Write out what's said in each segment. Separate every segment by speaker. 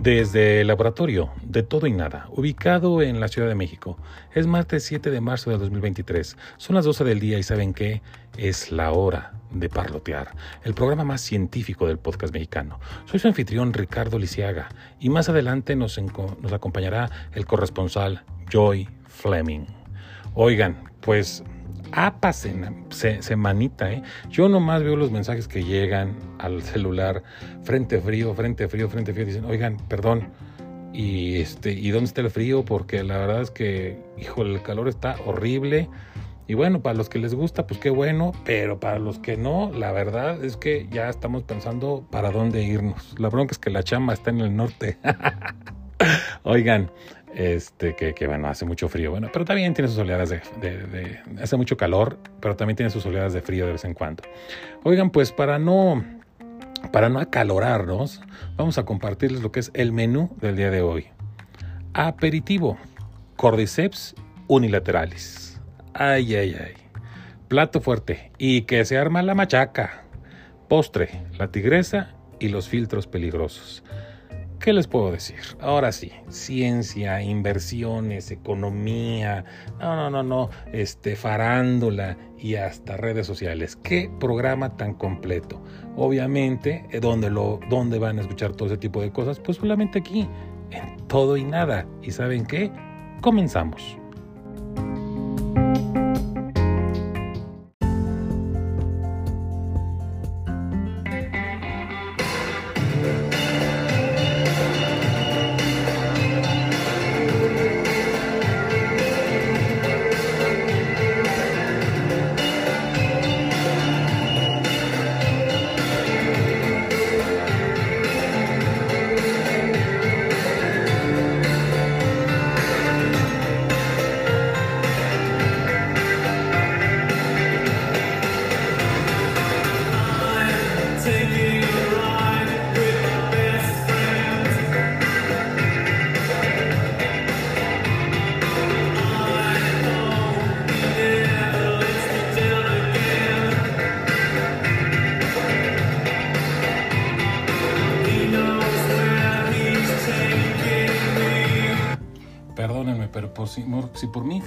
Speaker 1: Desde el laboratorio de todo y nada, ubicado en la Ciudad de México, es martes 7 de marzo de 2023. Son las 12 del día y ¿saben qué? Es la hora de parlotear, el programa más científico del podcast mexicano. Soy su anfitrión Ricardo Lisiaga y más adelante nos, nos acompañará el corresponsal Joy Fleming. Oigan, pues apa semanita, ¿eh? Yo nomás veo los mensajes que llegan al celular, frente frío, frente frío, frente frío, dicen, oigan, perdón, y este, ¿y dónde está el frío? Porque la verdad es que, hijo, el calor está horrible. Y bueno, para los que les gusta, pues qué bueno, pero para los que no, la verdad es que ya estamos pensando para dónde irnos. La bronca es que la chamba está en el norte. Oigan, este, que, bueno, hace mucho frío, bueno, pero también tiene sus oleadas de, hace mucho calor, pero también tiene sus oleadas de frío de vez en cuando. Oigan, pues para no, para no acalorarnos, vamos a compartirles lo que es el menú del día de hoy. Aperitivo, cordyceps unilateralis. Ay, ay, ay. Plato fuerte y que se arma la machaca. Postre, la tigresa y los filtros peligrosos. ¿Qué les puedo decir? Ahora sí, ciencia, inversiones, economía, no, no, no, no, este, farándula y hasta redes sociales. ¿Qué programa tan completo? Obviamente, eh, ¿dónde, lo, ¿dónde van a escuchar todo ese tipo de cosas? Pues solamente aquí, en todo y nada. ¿Y saben qué? Comenzamos.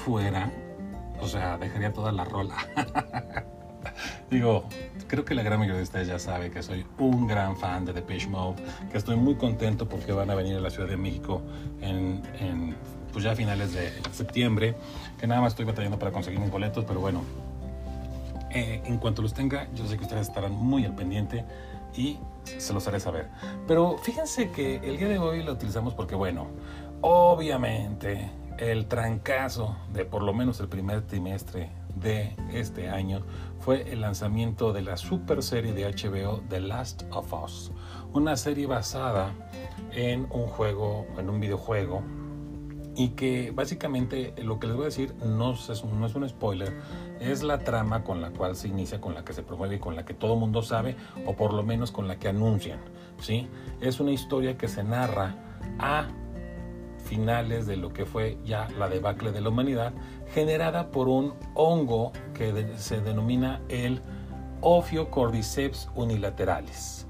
Speaker 1: Fuera, o sea, dejaría toda la rola. Digo, creo que la gran mayoría de ustedes ya sabe que soy un gran fan de Depeche Mode, que estoy muy contento porque van a venir a la Ciudad de México en, pues ya a finales de septiembre, que nada más estoy batallando para conseguir mis boletos, pero bueno, eh, en cuanto los tenga, yo sé que ustedes estarán muy al pendiente y se los haré saber. Pero fíjense que el día de hoy lo utilizamos porque, bueno, obviamente el trancazo de por lo menos el primer trimestre de este año fue el lanzamiento de la super serie de HBO The Last of Us, una serie basada en un juego, en un videojuego y que básicamente lo que les voy a decir no es, no es un spoiler, es la trama con la cual se inicia, con la que se promueve y con la que todo mundo sabe o por lo menos con la que anuncian, ¿sí? Es una historia que se narra a finales de lo que fue ya la debacle de la humanidad, generada por un hongo que se denomina el Ophiocordyceps unilateralis.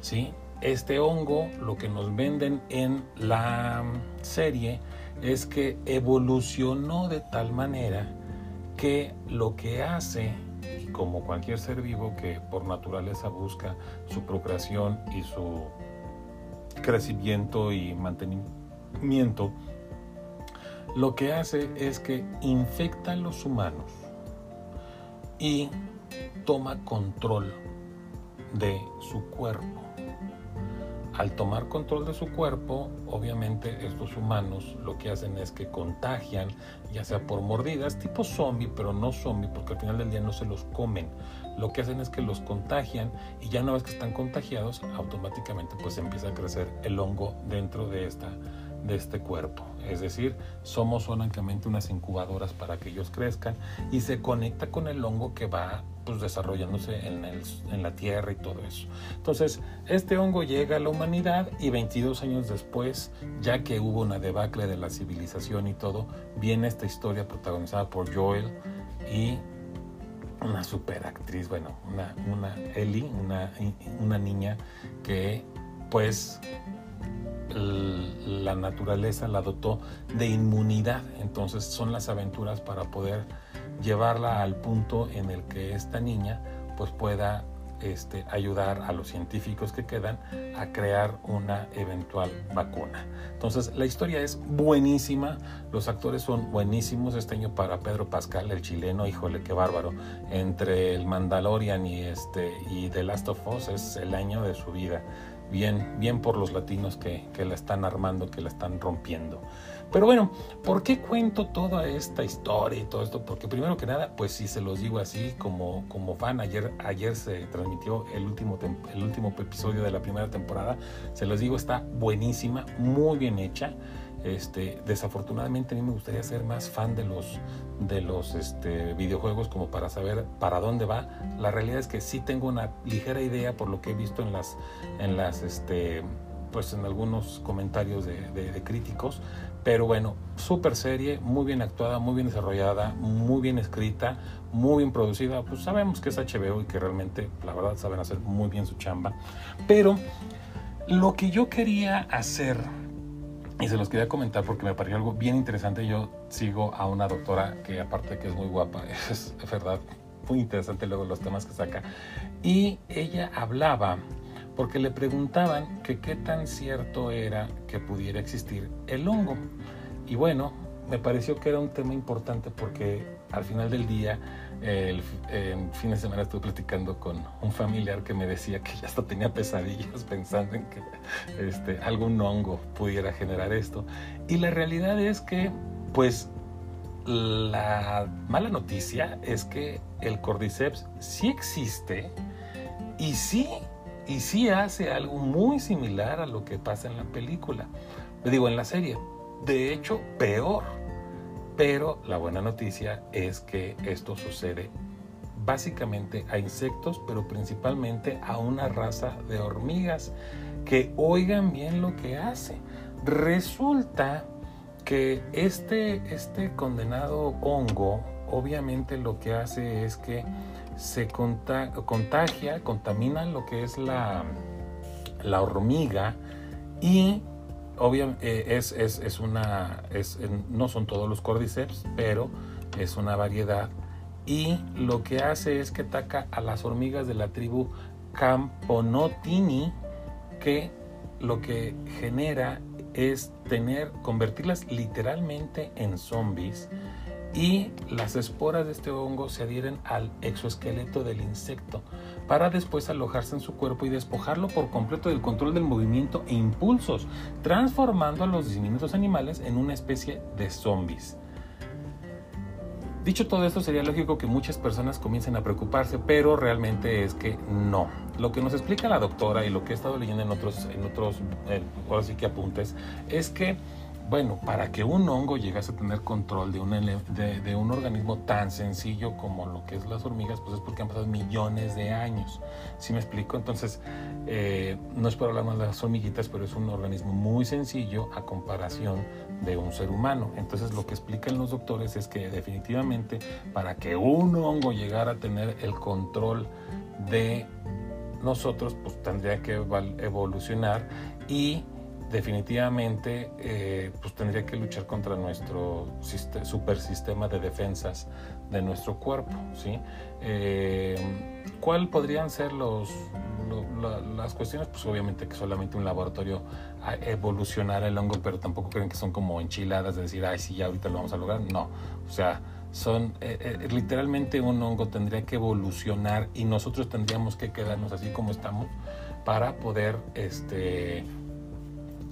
Speaker 1: ¿Sí? Este hongo, lo que nos venden en la serie, es que evolucionó de tal manera que lo que hace, como cualquier ser vivo que por naturaleza busca su procreación y su crecimiento y mantenimiento, miento, lo que hace es que infecta a los humanos y toma control de su cuerpo. Al tomar control de su cuerpo, obviamente estos humanos lo que hacen es que contagian, ya sea por mordidas, tipo zombie, pero no zombie, porque al final del día no se los comen. Lo que hacen es que los contagian y ya una vez que están contagiados, automáticamente pues empieza a crecer el hongo dentro de esta de este cuerpo. Es decir, somos únicamente unas incubadoras para que ellos crezcan y se conecta con el hongo que va pues, desarrollándose en, en la tierra y todo eso. Entonces, este hongo llega a la humanidad y 22 años después, ya que hubo una debacle de la civilización y todo, viene esta historia protagonizada por Joel y una super actriz, bueno, una, una Ellie, una, una niña que pues la naturaleza la dotó de inmunidad. Entonces son las aventuras para poder llevarla al punto en el que esta niña pues pueda este, ayudar a los científicos que quedan a crear una eventual vacuna. Entonces, la historia es buenísima, los actores son buenísimos. Este año para Pedro Pascal, el chileno, híjole, qué bárbaro. Entre el Mandalorian y, este, y The Last of Us es el año de su vida. Bien, bien por los latinos que, que la están armando, que la están rompiendo. Pero bueno, ¿por qué cuento toda esta historia y todo esto? Porque primero que nada, pues si se los digo así como, como fan, ayer, ayer se transmitió el último, el último episodio de la primera temporada, se los digo, está buenísima, muy bien hecha. Este, desafortunadamente a mí me gustaría ser más fan de los, de los este, videojuegos como para saber para dónde va. La realidad es que sí tengo una ligera idea por lo que he visto en las, en las este, pues en algunos comentarios de, de críticos, pero bueno, súper serie, muy bien actuada, muy bien desarrollada, muy bien escrita, muy bien producida. Pues sabemos que es HBO y que realmente, la verdad, saben hacer muy bien su chamba. Pero lo que yo quería hacer, y se los quería comentar porque me pareció algo bien interesante, yo sigo a una doctora que aparte de que es muy guapa, es verdad, muy interesante luego los temas que saca. Y ella hablaba porque le preguntaban que qué tan cierto era que pudiera existir el hongo. Y bueno, me pareció que era un tema importante porque al final del día, el, fin de semana estuve platicando con un familiar que me decía que ya hasta tenía pesadillas pensando en que este, algún hongo pudiera generar esto. Y la realidad es que, pues, la mala noticia es que el cordyceps sí existe y sí y sí hace algo muy similar a lo que pasa en la película. Digo, en la serie. De hecho, peor. Pero la buena noticia es que esto sucede básicamente a insectos, pero principalmente a una raza de hormigas que oigan bien lo que hace. Resulta que este, este condenado hongo obviamente lo que hace es que se contagia, contamina lo que es la, la hormiga y obviamente eh, es, es, una, es, no son todos los cordyceps, pero es una variedad. Y lo que hace es que ataca a las hormigas de la tribu Camponotini que lo que genera es tener, convertirlas literalmente en zombies y las esporas de este hongo se adhieren al exoesqueleto del insecto para después alojarse en su cuerpo y despojarlo por completo del control del movimiento e impulsos, transformando a los diminutos animales en una especie de zombies. Dicho todo esto, sería lógico que muchas personas comiencen a preocuparse, pero realmente es que no. Lo que nos explica la doctora y lo que he estado leyendo en otros, en otros, eh, ahora sí que apuntes, es que bueno, para que un hongo llegase a tener control de un, de, un organismo tan sencillo como lo que es las hormigas, pues es porque han pasado millones de años. ¿Sí me explico? Entonces, eh, no es por hablar más de las hormiguitas, pero es un organismo muy sencillo a comparación de un ser humano. Entonces, lo que explican los doctores es que definitivamente para que un hongo llegara a tener el control de nosotros, pues tendría que evolucionar y definitivamente eh, pues tendría que luchar contra nuestro super sistema de defensas de nuestro cuerpo. ¿sí? Eh, ¿Cuál podrían ser los, las cuestiones? Pues obviamente que solamente un laboratorio evolucionara el hongo, pero tampoco creen que son como enchiladas de decir, ay, sí, ya ahorita lo vamos a lograr. No, o sea, son eh, literalmente un hongo tendría que evolucionar y nosotros tendríamos que quedarnos así como estamos para poder este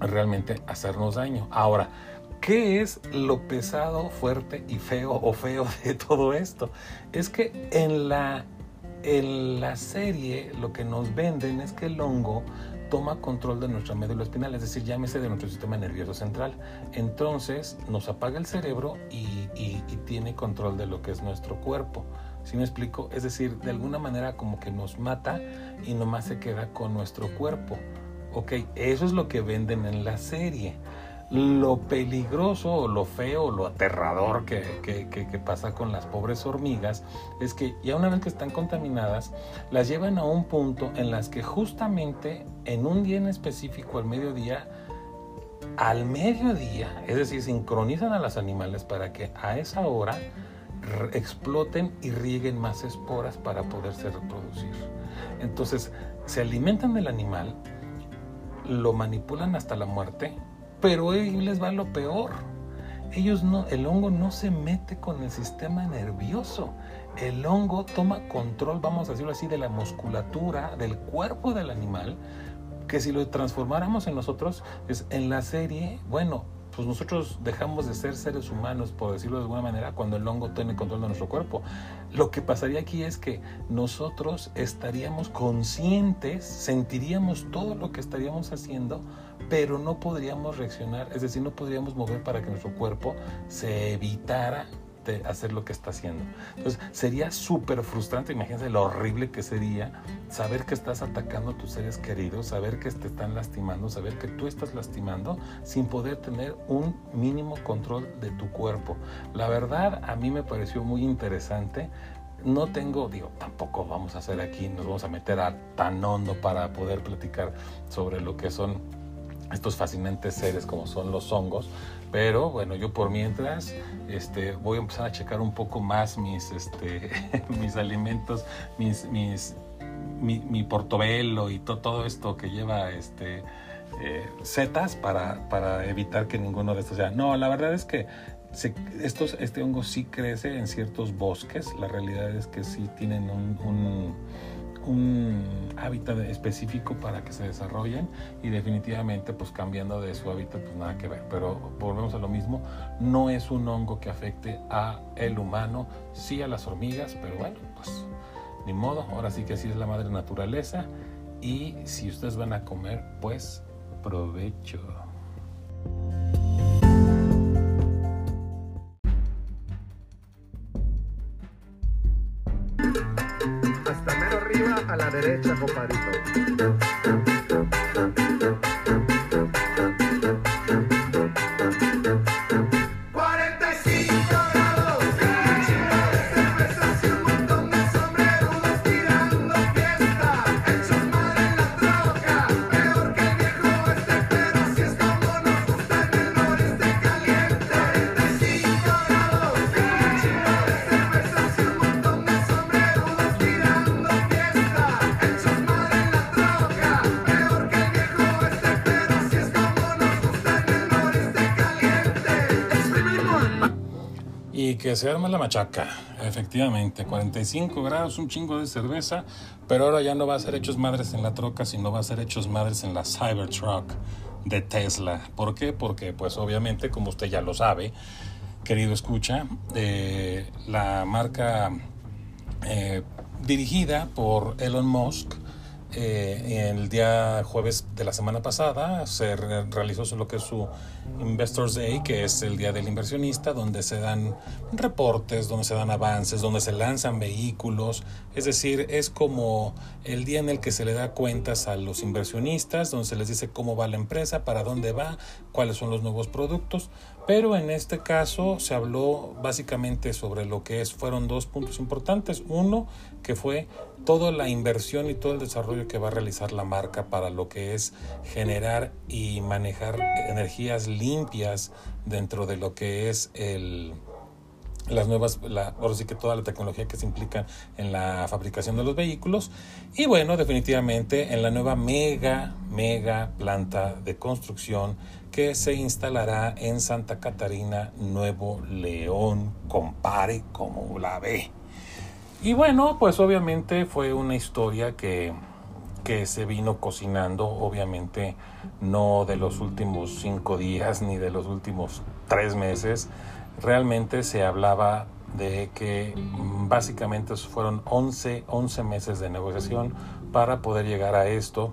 Speaker 1: realmente hacernos daño. Ahora, ¿qué es lo pesado, fuerte y feo o feo de todo esto? Es que en la, en la serie lo que nos venden es que el hongo toma control de nuestra médula espinal, es decir, llámese de nuestro sistema nervioso central. Entonces nos apaga el cerebro y, tiene control de lo que es nuestro cuerpo. ¿Sí me explico? Es decir, de alguna manera como que nos mata y nomás se queda con nuestro cuerpo. Ok, eso es lo que venden en la serie. Lo peligroso lo feo lo aterrador que, que, pasa con las pobres hormigas es que ya una vez que están contaminadas, las llevan a un punto en las que justamente en un día en específico al mediodía al mediodía, es decir, sincronizan a los animales para que a esa hora exploten y rieguen más esporas para poderse reproducir. Entonces, se alimentan del animal, lo manipulan hasta la muerte, pero ahí les va lo peor. Ellos el hongo no se mete con el sistema nervioso. El hongo toma control, vamos a decirlo así, de la musculatura, del cuerpo del animal, que si lo transformáramos en nosotros, es en la serie, bueno, pues nosotros dejamos de ser seres humanos, por decirlo de alguna manera, cuando el hongo tiene control de nuestro cuerpo. Lo que pasaría aquí es que nosotros estaríamos conscientes, sentiríamos todo lo que estaríamos haciendo, pero no podríamos reaccionar, es decir, no podríamos mover para que nuestro cuerpo se evitara hacer lo que está haciendo. Entonces, sería súper frustrante, imagínense lo horrible que sería saber que estás atacando a tus seres queridos, saber que te están lastimando, saber que tú estás lastimando sin poder tener un mínimo control de tu cuerpo. La verdad, a mí me pareció muy interesante. No tengo, digo, tampoco vamos a hacer aquí, nos vamos a meter a tan hondo para poder platicar sobre lo que son estos fascinantes seres como son los hongos, pero bueno, yo por mientras este, voy a empezar a checar un poco más mis, este, mis alimentos, mis, mis, mi, portobelo y todo esto que lleva este, eh, setas para, para, evitar que ninguno de estos sea. No, la verdad es que estos, este hongo sí crece en ciertos bosques. La realidad es que sí tienen un hábitat específico para que se desarrollen y definitivamente pues cambiando de su hábitat pues nada que ver. Pero volvemos a lo mismo no es un hongo que afecte a el humano sí a las hormigas pero bueno pues ni modo. Ahora sí que así es la madre naturaleza. Y si ustedes van a comer pues provecho
Speaker 2: a la derecha, compadrito.
Speaker 1: Se arma la machaca, efectivamente, 45 grados, un chingo de cerveza, pero ahora ya no va a ser hechos madres en la troca, sino va a ser hechos madres en la Cybertruck de Tesla. ¿Por qué? Porque pues obviamente, como usted ya lo sabe, querido escucha, eh, la marca eh, dirigida por Elon Musk, eh, el día jueves de la semana pasada se realizó lo que es su Investors Day, que es el día del inversionista, donde se dan reportes, donde se dan avances, donde se lanzan vehículos. Es decir, es como el día en el que se le da cuentas a los inversionistas, donde se les dice cómo va la empresa, para dónde va, cuáles son los nuevos productos. Pero en este caso se habló básicamente sobre lo que es, fueron dos puntos importantes. Uno, que fue toda la inversión y todo el desarrollo que va a realizar la marca para lo que es generar y manejar energías limpias dentro de lo que es el las nuevas, la, ahora sí que toda la tecnología que se implica en la fabricación de los vehículos y bueno, definitivamente en la nueva mega, mega planta de construcción que se instalará en Santa Catarina, Nuevo León, compare como la ve. Y bueno, pues obviamente fue una historia que, que se vino cocinando, obviamente no de los últimos cinco días ni de los últimos tres meses. Realmente se hablaba de que básicamente fueron 11, 11 meses de negociación para poder llegar a esto.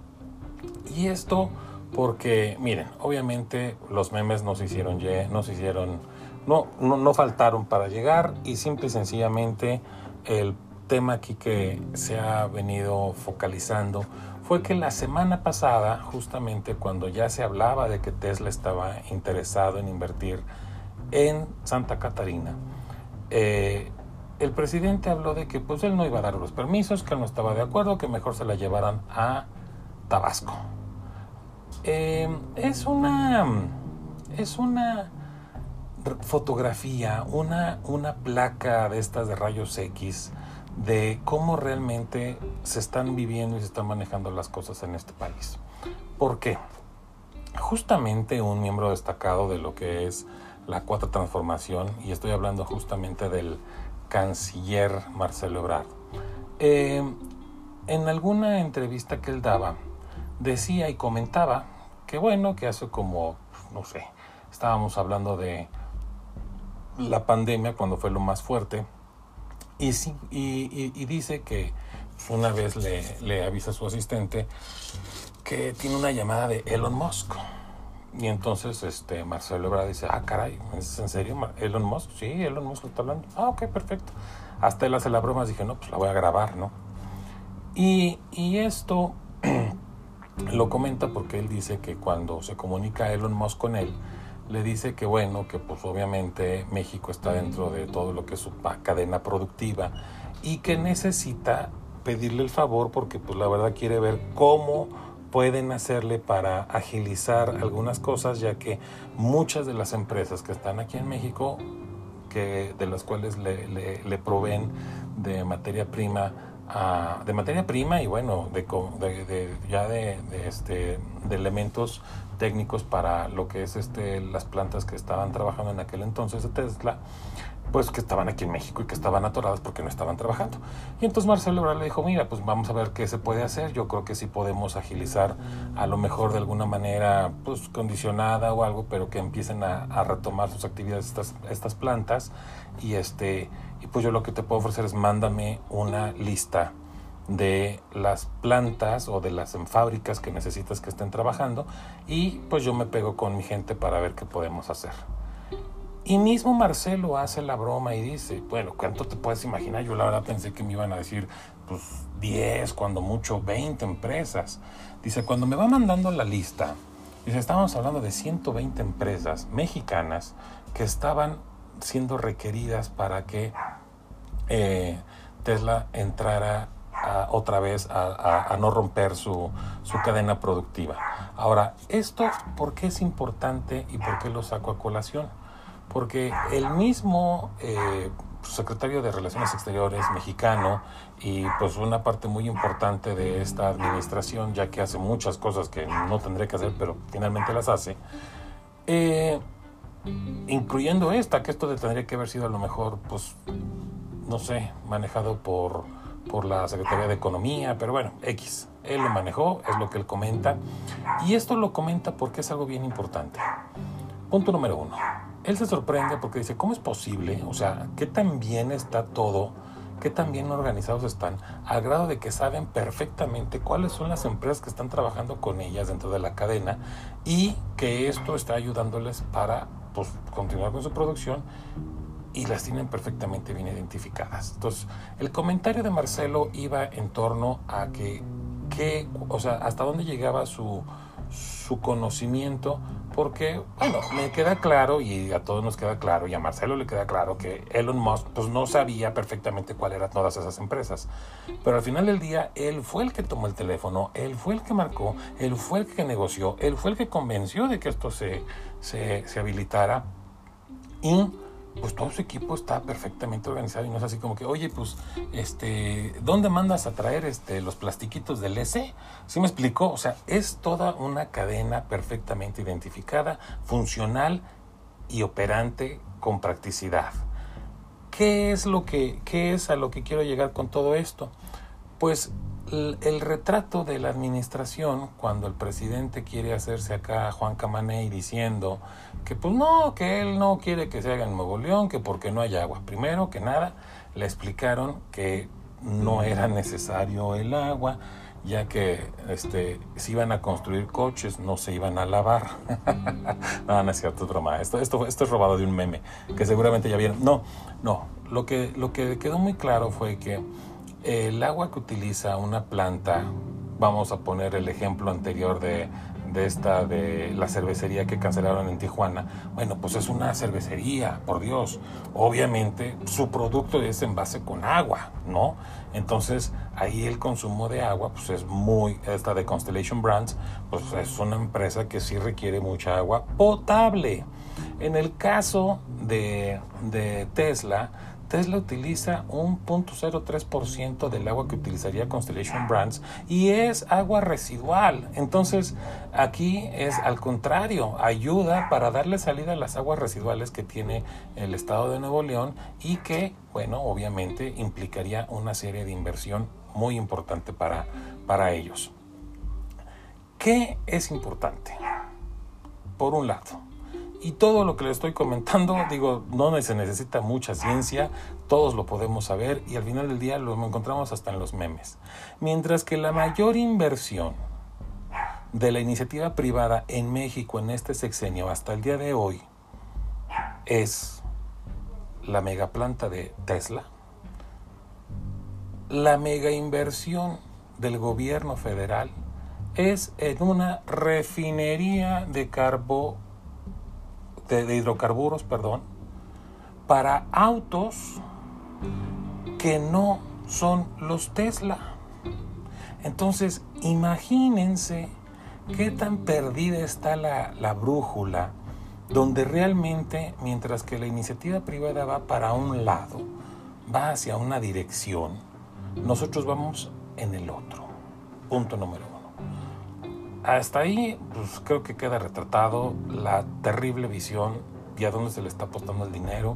Speaker 1: Y esto porque, miren, obviamente los memes nos hicieron, nos hicieron, no, no, no faltaron para llegar y simple y sencillamente el tema aquí que se ha venido focalizando fue que la semana pasada, justamente cuando ya se hablaba de que Tesla estaba interesado en invertir en Santa Catarina, eh, el presidente habló de que pues él no iba a dar los permisos, que él no estaba de acuerdo, que mejor se la llevaran a Tabasco. Eh, es una es una fotografía, una, una placa de estas de rayos X de cómo realmente se están viviendo y se están manejando las cosas en este país. ¿Por qué? Justamente un miembro destacado de lo que es la cuarta transformación, y estoy hablando justamente del canciller Marcelo Ebrard, eh, en alguna entrevista que él daba, decía y comentaba que bueno, que hace como, no sé, estábamos hablando de la pandemia cuando fue lo más fuerte, y, y, dice que una vez le, le avisa a su asistente que tiene una llamada de Elon Musk. Y entonces este Marcelo Ebrard dice, ah, caray, ¿es en serio Elon Musk? Sí, Elon Musk está hablando. Ah, ok, perfecto. Hasta él hace la broma, dije, no, pues la voy a grabar, ¿no? Y, y esto lo comenta porque él dice que cuando se comunica Elon Musk con él, le dice que bueno, que pues obviamente México está dentro de todo lo que es su cadena productiva y que necesita pedirle el favor porque pues la verdad quiere ver cómo pueden hacerle para agilizar algunas cosas ya que muchas de las empresas que están aquí en México que de las cuales le, le, proveen de materia prima de materia prima y bueno de, de, ya de, este de elementos técnicos para lo que es este las plantas que estaban trabajando en aquel entonces de Tesla, pues que estaban aquí en México y que estaban atoradas porque no estaban trabajando. Y entonces Marcelo Ebrard le dijo, mira, pues vamos a ver qué se puede hacer. Yo creo que sí podemos agilizar a lo mejor de alguna manera pues condicionada o algo, pero que empiecen a, retomar sus actividades estas, estas plantas. Y este, y pues yo lo que te puedo ofrecer es mándame una lista de las plantas o de las fábricas que necesitas que estén trabajando y pues yo me pego con mi gente para ver qué podemos hacer. Y mismo Marcelo hace la broma y dice, bueno, ¿cuánto te puedes imaginar? Yo la verdad pensé que me iban a decir, pues 10, cuando mucho 20 empresas. Dice, cuando me va mandando la lista, dice, estábamos hablando de 120 empresas mexicanas que estaban siendo requeridas para que eh, Tesla entrara otra vez a, no romper su, cadena productiva. Ahora, esto, ¿por qué es importante y por qué lo saco a colación? Porque el mismo eh, secretario de Relaciones Exteriores mexicano y pues una parte muy importante de esta administración, ya que hace muchas cosas que no tendré que hacer, pero finalmente las hace, eh, incluyendo esta, que esto tendría que haber sido a lo mejor, pues, no sé, manejado por por la Secretaría de Economía, pero bueno, X. Él lo manejó, es lo que él comenta. Y esto lo comenta porque es algo bien importante. Punto número uno. Él se sorprende porque dice, ¿cómo es posible? O sea, ¿qué tan bien está todo? ¿Qué tan bien organizados están? Al grado de que saben perfectamente cuáles son las empresas que están trabajando con ellas dentro de la cadena y que esto está ayudándoles para pues, continuar con su producción y las tienen perfectamente bien identificadas. Entonces, el comentario de Marcelo iba en torno a que, que o sea, hasta dónde llegaba su, su conocimiento, porque, bueno, me queda claro y a todos nos queda claro y a Marcelo le queda claro que Elon Musk pues no sabía perfectamente cuáles eran todas esas empresas. Pero al final del día, él fue el que tomó el teléfono, él fue el que marcó, él fue el que negoció, él fue el que convenció de que esto se, se, se habilitara y pues todo su equipo está perfectamente organizado y no es así como que, oye, pues, este, ¿dónde mandas a traer este, los plastiquitos del S? ¿Sí me explicó? O sea, es toda una cadena perfectamente identificada, funcional y operante con practicidad. ¿Qué es lo que, qué es a lo que quiero llegar con todo esto? Pues el, retrato de la administración, cuando el presidente quiere hacerse acá Juan Camaney diciendo que pues no, que él no quiere que se haga en Nuevo León, que porque no hay agua. Primero que nada, le explicaron que no era necesario el agua, ya que este, si iban a construir coches, no se iban a lavar. no, no es cierto, es broma. Esto, esto, esto es robado de un meme, que seguramente ya vieron. No, no. Lo que, lo que quedó muy claro fue que el agua que utiliza una planta, vamos a poner el ejemplo anterior de, esta de la cervecería que cancelaron en Tijuana. Bueno, pues es una cervecería, por Dios. Obviamente su producto es en base con agua, ¿no? Entonces ahí el consumo de agua pues es muy, esta de Constellation Brands, pues es una empresa que sí requiere mucha agua potable. En el caso de, de Tesla, Tesla utiliza un 0.03% del agua que utilizaría Constellation Brands y es agua residual. Entonces, aquí es al contrario, ayuda para darle salida a las aguas residuales que tiene el estado de Nuevo León y que, bueno, obviamente implicaría una serie de inversión muy importante para, para ellos. ¿Qué es importante? Por un lado, y todo lo que les estoy comentando, digo, no se necesita mucha ciencia, todos lo podemos saber y al final del día lo encontramos hasta en los memes. Mientras que la mayor inversión de la iniciativa privada en México en este sexenio hasta el día de hoy es la megaplanta de Tesla, la mega inversión del gobierno federal es en una refinería de carbón de, hidrocarburos, perdón, para autos que no son los Tesla. Entonces, imagínense qué tan perdida está la, la, brújula, donde realmente, mientras que la iniciativa privada va para un lado, va hacia una dirección, nosotros vamos en el otro. Punto número uno. Hasta ahí, pues creo que queda retratado la terrible visión y a dónde se le está apostando el dinero,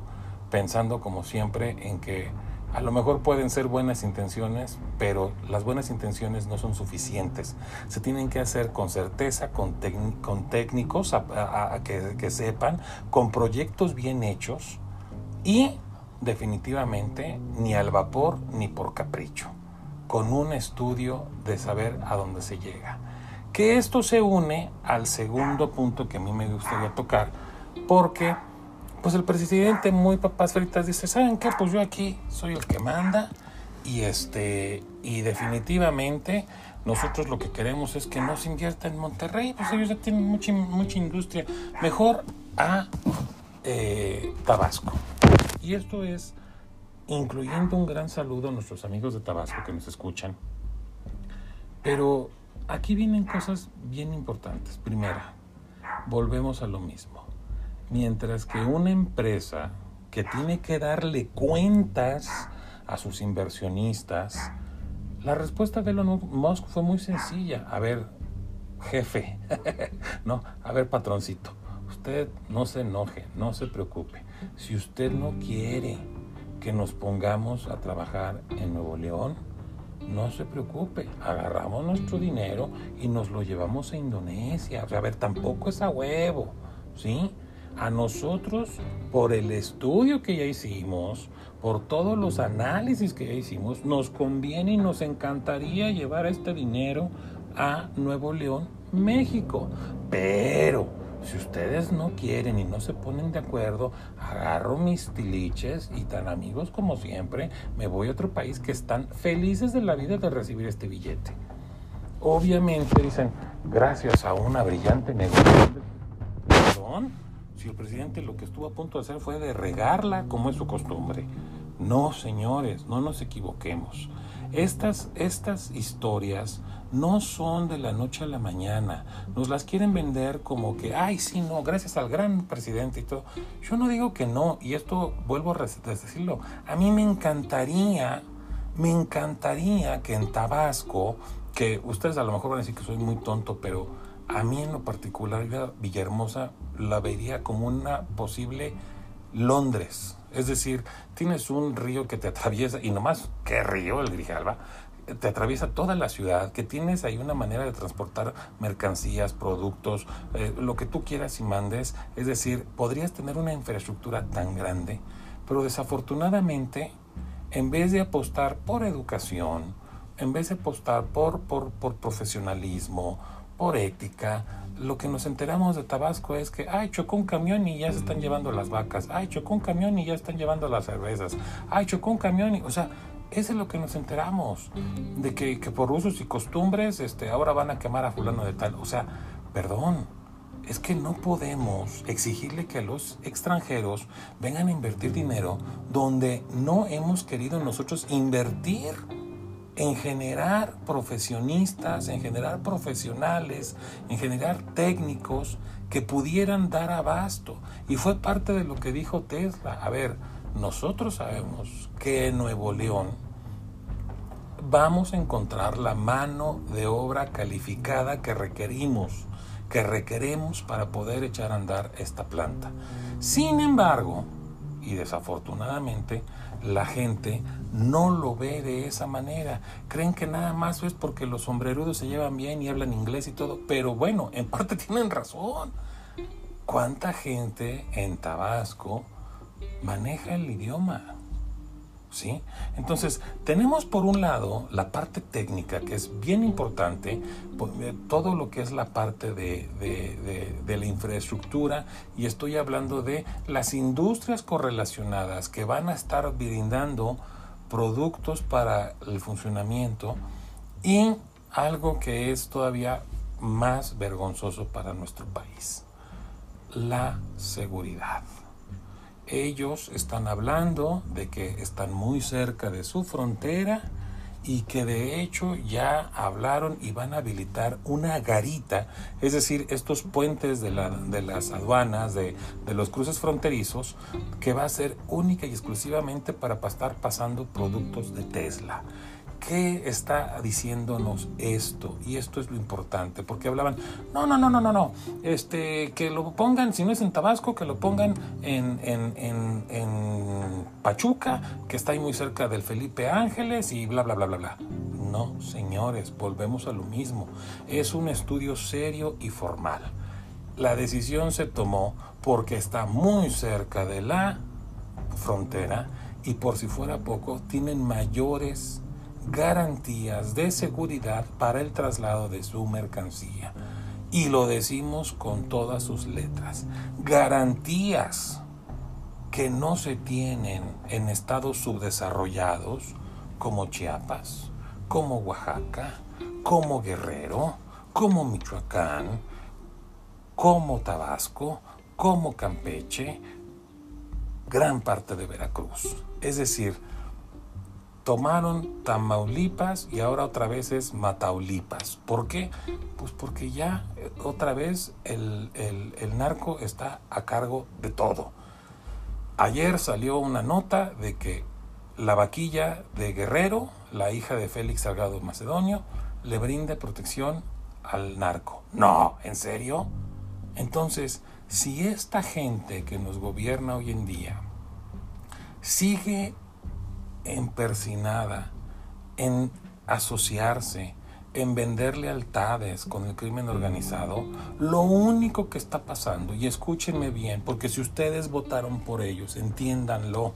Speaker 1: pensando como siempre en que a lo mejor pueden ser buenas intenciones, pero las buenas intenciones no son suficientes. Se tienen que hacer con certeza, con, técnicos que sepan, con proyectos bien hechos y definitivamente ni al vapor ni por capricho, con un estudio de saber a dónde se llega. Que esto se une al segundo punto que a mí me gustaría tocar, porque pues el presidente muy papas fritas dice, ¿saben qué? Pues yo aquí soy el que manda y este y definitivamente nosotros lo que queremos es que no se invierta en Monterrey, pues ellos ya tienen mucha, mucha industria, mejor a eh, Tabasco. Y esto es incluyendo un gran saludo a nuestros amigos de Tabasco que nos escuchan. Pero Aquí vienen cosas bien importantes. Primera, volvemos a lo mismo. Mientras que una empresa que tiene que darle cuentas a sus inversionistas, la respuesta de Elon Musk fue muy sencilla. A ver, jefe, no, a ver, patroncito, usted no se enoje, no se preocupe. Si usted no quiere que nos pongamos a trabajar en Nuevo León, no se preocupe, agarramos nuestro dinero y nos lo llevamos a Indonesia. O sea, a ver, tampoco es a huevo, ¿sí? A nosotros, por el estudio que ya hicimos, por todos los análisis que ya hicimos, nos conviene y nos encantaría llevar este dinero a Nuevo León, México. Pero si ustedes no quieren y no se ponen de acuerdo, agarro mis tiliches y tan amigos como siempre, me voy a otro país que están felices de la vida de recibir este billete. Obviamente dicen, gracias a una brillante negociación. Perdón, si el presidente lo que estuvo a punto de hacer fue de regarla como es su costumbre. No, señores, no nos equivoquemos. Estas, estas historias no son de la noche a la mañana. Nos las quieren vender como que, ay, sí, no, gracias al gran presidente y todo. Yo no digo que no, y esto vuelvo a decirlo. A mí me encantaría, me encantaría que en Tabasco, que ustedes a lo mejor van a decir que soy muy tonto, pero a mí en lo particular, Villahermosa la vería como una posible Londres. Es decir, tienes un río que te atraviesa, y nomás, ¿qué río? El Grijalba te atraviesa toda la ciudad, que tienes ahí una manera de transportar mercancías, productos, eh, lo que tú quieras y mandes. Es decir, podrías tener una infraestructura tan grande, pero desafortunadamente, en vez de apostar por educación, en vez de apostar por, por, por profesionalismo, por ética, lo que nos enteramos de Tabasco es que, ay, chocó un camión y ya se están llevando las vacas, ay, chocó un camión y ya están llevando las cervezas, ay, chocó un camión y, o sea, eso es lo que nos enteramos, de que, por usos y costumbres este, ahora van a quemar a fulano de tal. O sea, perdón, es que no podemos exigirle que los extranjeros vengan a invertir dinero donde no hemos querido nosotros invertir en generar profesionistas, en generar profesionales, en generar técnicos que pudieran dar abasto. Y fue parte de lo que dijo Tesla. A ver, nosotros sabemos que en Nuevo León vamos a encontrar la mano de obra calificada que requerimos, que requeremos para poder echar a andar esta planta. Sin embargo, y desafortunadamente, la gente no lo ve de esa manera. Creen que nada más es porque los sombrerudos se llevan bien y hablan inglés y todo. Pero bueno, en parte tienen razón. ¿Cuánta gente en Tabasco maneja el idioma? ¿Sí? Entonces, tenemos por un lado la parte técnica, que es bien importante, eh, todo lo que es la parte de, de, la infraestructura, y estoy hablando de las industrias correlacionadas que van a estar brindando productos para el funcionamiento, y algo que es todavía más vergonzoso para nuestro país, la seguridad ellos están hablando de que están muy cerca de su frontera y que de hecho ya hablaron y van a habilitar una garita, es decir, estos puentes de, la, de las aduanas, de, de, los cruces fronterizos, que va a ser única y exclusivamente para estar pasando productos de Tesla. ¿Qué está diciéndonos esto? Y esto es lo importante, porque hablaban, no, no, no, no, no, no, este, que lo pongan, si no es en Tabasco, que lo pongan en, en, en, en Pachuca, que está ahí muy cerca del Felipe Ángeles y bla, bla, bla, bla, bla. No, señores, volvemos a lo mismo. Es un estudio serio y formal. La decisión se tomó porque está muy cerca de la frontera y por si fuera poco, tienen mayores garantías de seguridad para el traslado de su mercancía. Y lo decimos con todas sus letras. Garantías que no se tienen en estados subdesarrollados como Chiapas, como Oaxaca, como Guerrero, como Michoacán, como Tabasco, como Campeche, gran parte de Veracruz. Es decir, tomaron Tamaulipas y ahora otra vez es Mataulipas. ¿Por qué? Pues porque ya eh, otra vez el, el, narco está a cargo de todo. Ayer salió una nota de que la vaquilla de Guerrero, la hija de Félix Salgado Macedonio, le brinda protección al narco. No, ¿en serio? Entonces, si esta gente que nos gobierna hoy en día sigue empersinada en asociarse, en vender lealtades con el crimen organizado, lo único que está pasando, y escúchenme bien, porque si ustedes votaron por ellos, entiéndanlo,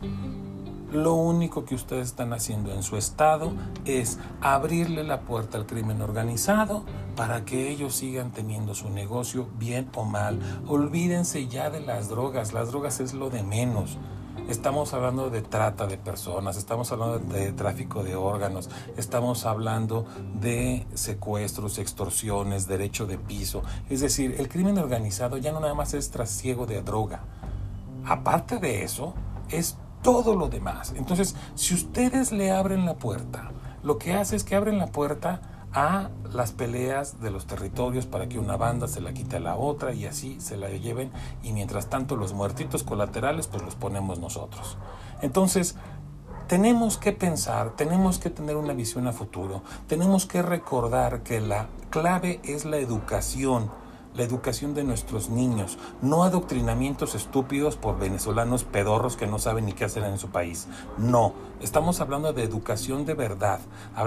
Speaker 1: lo único que ustedes están haciendo en su estado es abrirle la puerta al crimen organizado para que ellos sigan teniendo su negocio bien o mal. Olvídense ya de las drogas, las drogas es lo de menos. Estamos hablando de trata de personas, estamos hablando de tráfico de órganos, estamos hablando de secuestros, extorsiones, derecho de piso. Es decir, el crimen organizado ya no nada más es trasiego de droga. Aparte de eso, es todo lo demás. Entonces, si ustedes le abren la puerta, lo que hace es que abren la puerta a las peleas de los territorios para que una banda se la quite a la otra y así se la lleven y mientras tanto los muertitos colaterales pues los ponemos nosotros. Entonces, tenemos que pensar, tenemos que tener una visión a futuro, tenemos que recordar que la clave es la educación la educación de nuestros niños, no adoctrinamientos estúpidos por venezolanos pedorros que no saben ni qué hacer en su país. No, estamos hablando de educación de verdad,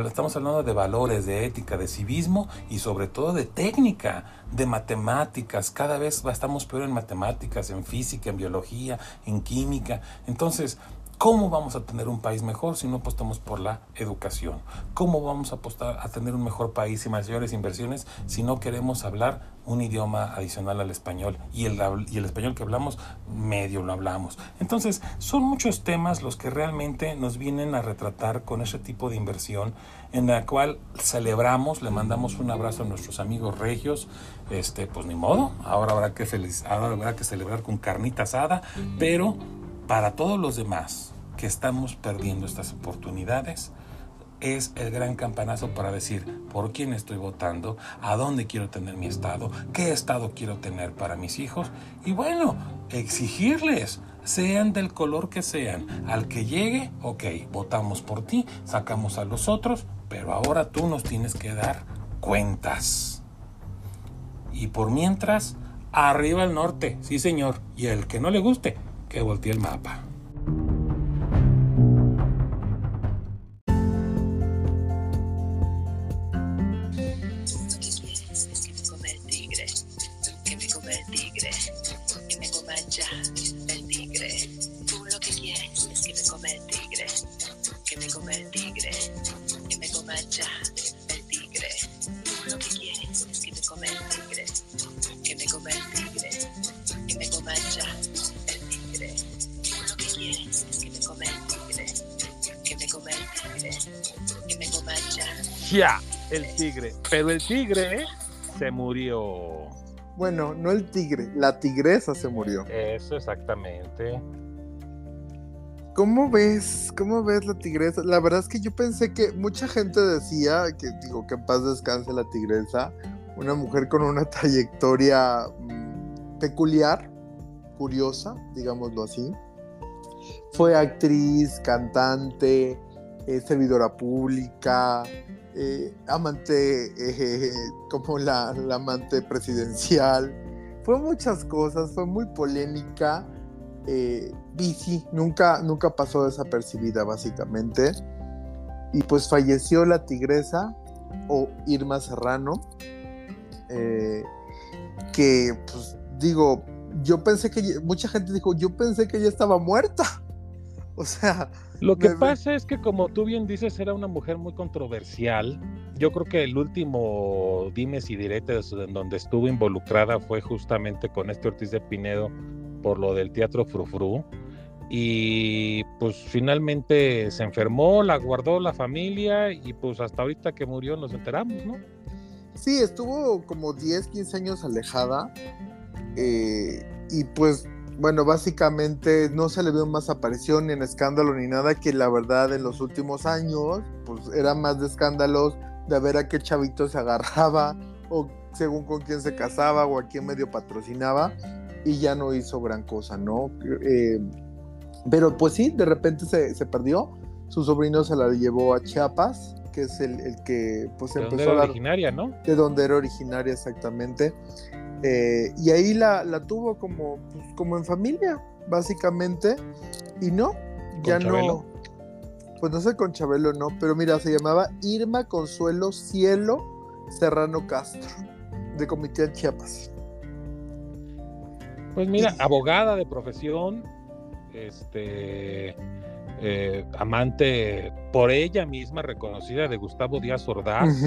Speaker 1: estamos hablando de valores, de ética, de civismo y sobre todo de técnica, de matemáticas. Cada vez estamos peor en matemáticas, en física, en biología, en química. Entonces,
Speaker 3: ¿Cómo vamos a tener un país mejor si no apostamos por la educación? ¿Cómo vamos a apostar a tener un mejor país y mayores inversiones si no queremos hablar un idioma adicional al español? Y el, y el español que hablamos, medio lo hablamos. Entonces, son muchos temas los que realmente nos vienen a retratar con ese tipo de inversión en la cual celebramos, le mandamos un abrazo a nuestros amigos regios, este, pues ni modo, ahora habrá que feliz, ahora habrá que celebrar con carnita asada, pero para todos los demás que estamos perdiendo estas oportunidades, es el gran campanazo para decir por quién estoy votando, a dónde quiero tener mi estado, qué estado quiero tener para mis hijos y bueno, exigirles, sean del color que sean, al que llegue, ok, votamos por ti, sacamos a los otros, pero ahora tú nos tienes que dar cuentas. Y por mientras, arriba al norte, sí señor, y el que no le guste, que volteé el mapa.
Speaker 1: Pero el tigre se murió.
Speaker 4: Bueno, no el tigre, la tigresa se murió.
Speaker 1: Eso exactamente.
Speaker 4: ¿Cómo ves? ¿Cómo ves la tigresa? La verdad es que yo pensé que mucha gente decía que digo que en paz descanse la tigresa, una mujer con una trayectoria mm, peculiar, curiosa, digámoslo así. Fue actriz, cantante, eh, servidora pública, eh, amante, eh, como la, amante presidencial. Fue muchas cosas, fue muy polémica. Eh, bici, nunca, nunca pasó desapercibida básicamente. Y pues falleció la tigresa o Irma Serrano, que pues digo, yo pensé que, mucha gente dijo, yo pensé que ella estaba muerta. O sea,
Speaker 1: lo que pasa es que como tú bien dices, era una mujer muy controversial. Yo creo que el último dimes y diretes en donde estuvo involucrada fue justamente con este Ortiz de Pinedo por lo del teatro Frufru. Y pues finalmente se enfermó, la guardó la familia y pues hasta ahorita que murió nos enteramos, ¿no?
Speaker 4: Sí, estuvo como 10, 15 años alejada. Eh, y pues bueno, básicamente no se le vio más aparición ni en escándalo ni nada, que la verdad en los últimos años, pues era más de escándalos de ver a qué chavito se agarraba o según con quién se casaba o a quién medio patrocinaba y ya no hizo gran cosa, ¿no? Eh, pero pues sí, de repente se, perdió, su sobrino se la llevó a Chiapas, que es el, que pues
Speaker 1: de empezó era originaria, ¿no?
Speaker 4: De donde era originaria exactamente. Eh, y ahí la, tuvo como, pues, como en familia, básicamente. Y no, ya no. Pues no sé con Chabelo, no, pero mira, se llamaba Irma Consuelo Cielo Serrano Castro, de Comité de Chiapas.
Speaker 1: Pues mira, abogada de profesión, este eh, amante por ella misma reconocida de Gustavo Díaz Ordaz.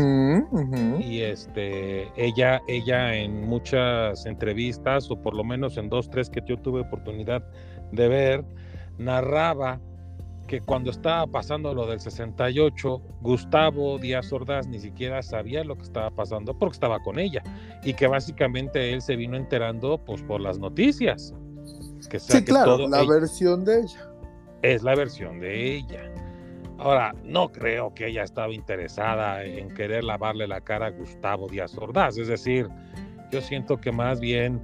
Speaker 1: Y este ella ella en muchas entrevistas o por lo menos en dos tres que yo tuve oportunidad de ver narraba que cuando estaba pasando lo del 68 Gustavo Díaz Ordaz ni siquiera sabía lo que estaba pasando porque estaba con ella. Y que básicamente él se vino enterando pues por las noticias.
Speaker 4: Que sí claro la versión de ella
Speaker 1: es la versión de ella. Ahora, no creo que ella estaba interesada en querer lavarle la cara a Gustavo Díaz Ordaz. Es decir, yo siento que más bien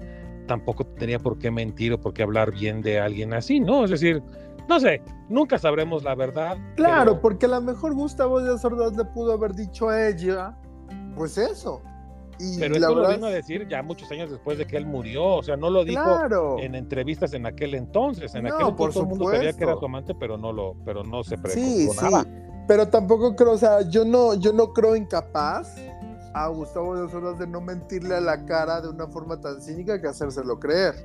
Speaker 1: tampoco tenía por qué mentir o por qué hablar bien de alguien así, ¿no? Es decir, no sé, nunca sabremos la verdad.
Speaker 4: Claro, porque a lo mejor Gustavo Díaz Ordaz le pudo haber dicho a ella, pues eso,
Speaker 1: pero esto lo vino a decir ya muchos años después de que él murió, o sea, no lo dijo en entrevistas en aquel entonces, en aquel entonces todo el mundo sabía que era su amante, pero no lo, pero no se preocupó sí, nada.
Speaker 4: Pero tampoco creo, o sea, yo no, yo no creo incapaz a Gustavo de Solas de no mentirle a la cara de una forma tan cínica que hacérselo creer.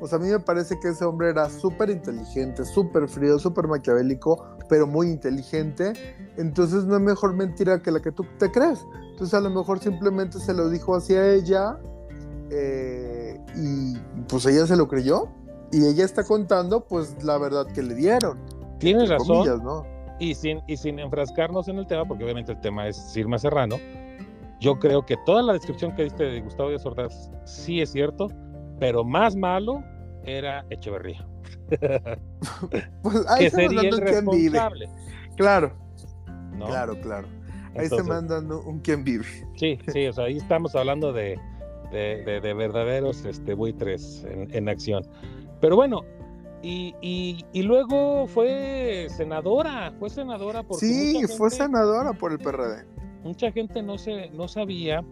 Speaker 4: O sea, a mí me parece que ese hombre era súper inteligente, súper frío, súper maquiavélico, pero muy inteligente. Entonces no es mejor mentira que la que tú te crees. Entonces a lo mejor simplemente se lo dijo hacia ella eh, y pues ella se lo creyó y ella está contando pues la verdad que le dieron.
Speaker 1: Tienes razón. ¿no? Y sin, y sin enfrascarnos en el tema, porque obviamente el tema es Sirma Serrano, yo creo que toda la descripción que diste de Gustavo Díaz Ordaz sí es cierto, pero más malo era Echeverría.
Speaker 4: pues ahí que sería el responsable. Claro. Claro, claro. Ahí se mandan un quien vive.
Speaker 1: Sí, sí, o sea, ahí estamos hablando de, de, de, verdaderos este, buitres en, en, acción. Pero bueno, y, y, y, luego fue senadora, fue senadora
Speaker 4: por Sí, fue senadora por el PRD.
Speaker 1: Mucha gente no, se, no sabía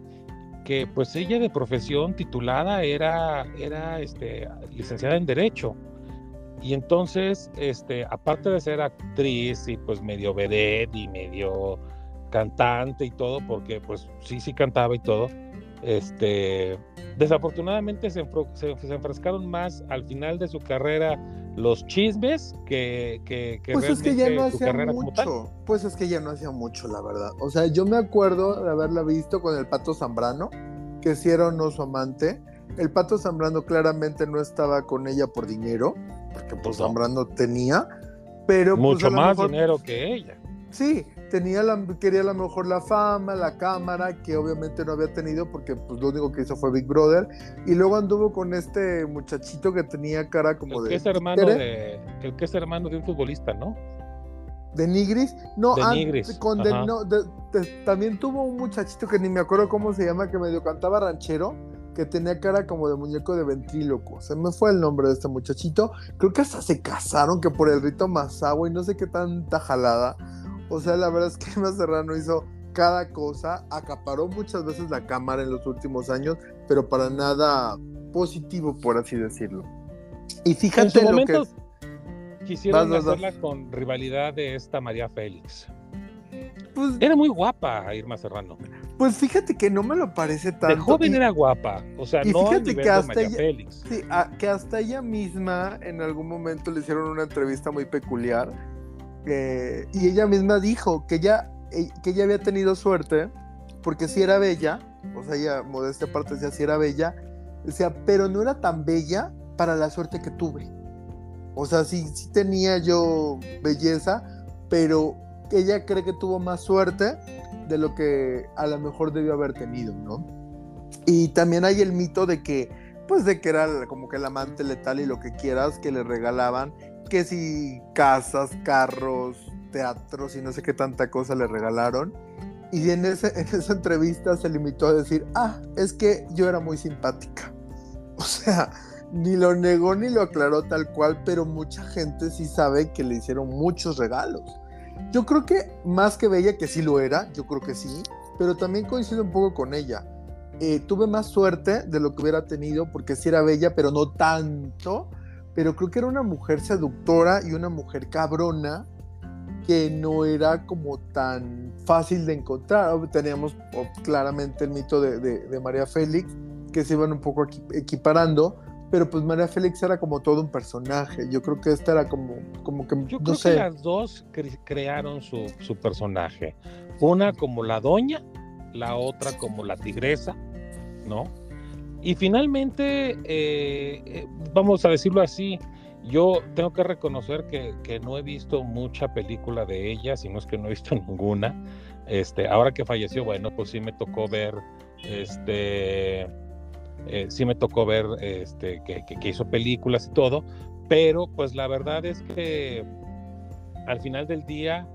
Speaker 1: que pues ella de profesión titulada era, era este, licenciada en Derecho. Y entonces, este, aparte de ser actriz y pues medio vedette y medio cantante y todo, porque pues sí, sí cantaba y todo, este, desafortunadamente se, se, enfrascaron más al final de su carrera los chismes que, que,
Speaker 4: pues es que ya no hacía mucho. Pues es que ya no hacía mucho, la verdad. O sea, yo me acuerdo de haberla visto con el Pato Zambrano, que si era o no su amante. El Pato Zambrano claramente no estaba con ella por dinero, porque pues, Zambrano tenía, pero
Speaker 1: pues, mucho más dinero que ella.
Speaker 4: Sí, tenía la, quería a lo mejor la fama, la cámara, que obviamente no había tenido porque pues lo único que hizo fue Big Brother. Y luego anduvo con este muchachito que tenía cara como
Speaker 1: el
Speaker 4: de...
Speaker 1: Que es hermano de... El que es hermano de un futbolista, ¿no?
Speaker 4: ¿De Nigris? No, de Nigris. Con no, también tuvo un muchachito que ni me acuerdo cómo se llama, que medio cantaba ranchero, que tenía cara como de muñeco de ventríloco. Se me fue el nombre de este muchachito. Creo que hasta se casaron, que por el rito Masagua y no sé qué tanta jalada. O sea, la verdad es que Emma Serrano hizo cada cosa, acaparó muchas veces la cámara en los últimos años, pero para nada positivo, por así decirlo. Y fíjate en lo que
Speaker 1: quisieron hacerla con rivalidad de esta María Félix. Pues, era muy guapa Irma Serrano.
Speaker 4: Pues fíjate que no me lo parece tanto.
Speaker 1: De joven era guapa, o sea, no fíjate que hasta María Félix.
Speaker 4: Sí, que hasta ella misma en algún momento le hicieron una entrevista muy peculiar y ella misma dijo que ella, eh, que ella había tenido suerte, porque si era bella, o sea, ella, modesta parte, decía si era bella, decía, pero no era tan bella para la suerte que tuve. O sea, sí, sí tenía yo belleza, pero ella cree que tuvo más suerte de lo que a lo mejor debió haber tenido, ¿no? Y también hay el mito de que, pues de que era como que el amante letal y lo que quieras que le regalaban que si casas, carros, teatros y no sé qué tanta cosa le regalaron. Y en, esa entrevista se limitó a decir, ah, es que yo era muy simpática. O sea, ni lo negó ni lo aclaró tal cual, pero mucha gente sí sabe que le hicieron muchos regalos. Yo creo que más que Bella, que sí lo era, yo creo que sí, pero también coincido un poco con ella. Eh, tuve más suerte de lo que hubiera tenido porque sí era bella, pero no tanto pero creo que era una mujer seductora y una mujer cabrona que no era como tan fácil de encontrar. Teníamos claramente el mito de, María Félix, que se iban un poco equiparando, pero pues María Félix era como todo un personaje. Yo creo que esta era como, como que...
Speaker 1: Yo creo que las dos crearon su, su personaje. Una como la doña, la otra como la tigresa, ¿no? Y finalmente, eh, eh, vamos a decirlo así, yo tengo que reconocer que, no he visto mucha película de ella, si no es que no he visto ninguna. Este, ahora que falleció, bueno, pues sí me tocó ver, este, eh, sí me tocó ver, este, que, que, hizo películas y todo, pero pues la verdad es que al final del día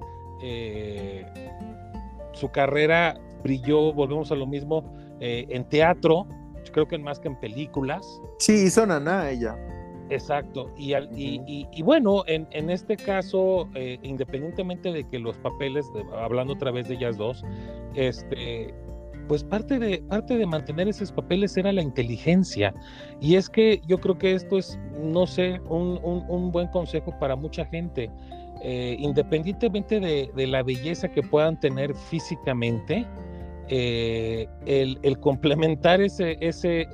Speaker 1: su carrera brilló, volvemos a lo mismo, en teatro, creo que más que en películas.
Speaker 4: Sí, hizo Naná ella.
Speaker 1: Exacto, y, y, bueno, en, en, este caso, eh, independientemente de que los papeles, hablando otra vez de ellas dos, este, pues parte de, parte de mantener esos papeles era la inteligencia. Y es que yo creo que esto es, no sé, un, un, buen consejo para mucha gente. Eh, independientemente de, de, la belleza que puedan tener físicamente, eh, el, complementar ese, ese,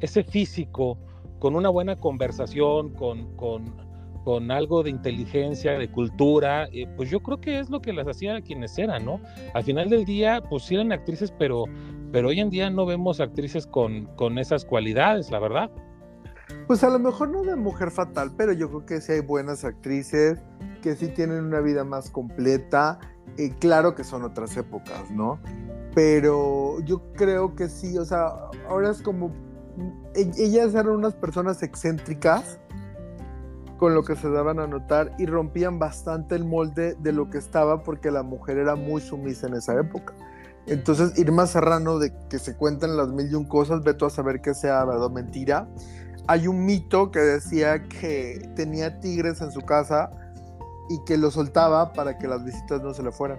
Speaker 1: ese, físico con una buena conversación, con, con, con algo de inteligencia, de cultura, eh, pues yo creo que es lo que las hacía quienes eran, ¿no? Al final del día, pues eran actrices, pero, pero hoy en día no vemos actrices con, con esas cualidades, la verdad.
Speaker 4: Pues a lo mejor no de mujer fatal, pero yo creo que sí hay buenas actrices que sí tienen una vida más completa. Y claro que son otras épocas, ¿no? Pero yo creo que sí, o sea, ahora es como. e- Ellas eran unas personas excéntricas con lo que se daban a notar y rompían bastante el molde de lo que estaba porque la mujer era muy sumisa en esa época. Entonces, Irma Serrano, de que se cuentan las mil y un cosas, ve tú a saber que sea verdad o mentira. Hay un mito que decía que tenía tigres en su casa y que los soltaba para que las visitas no se le fueran.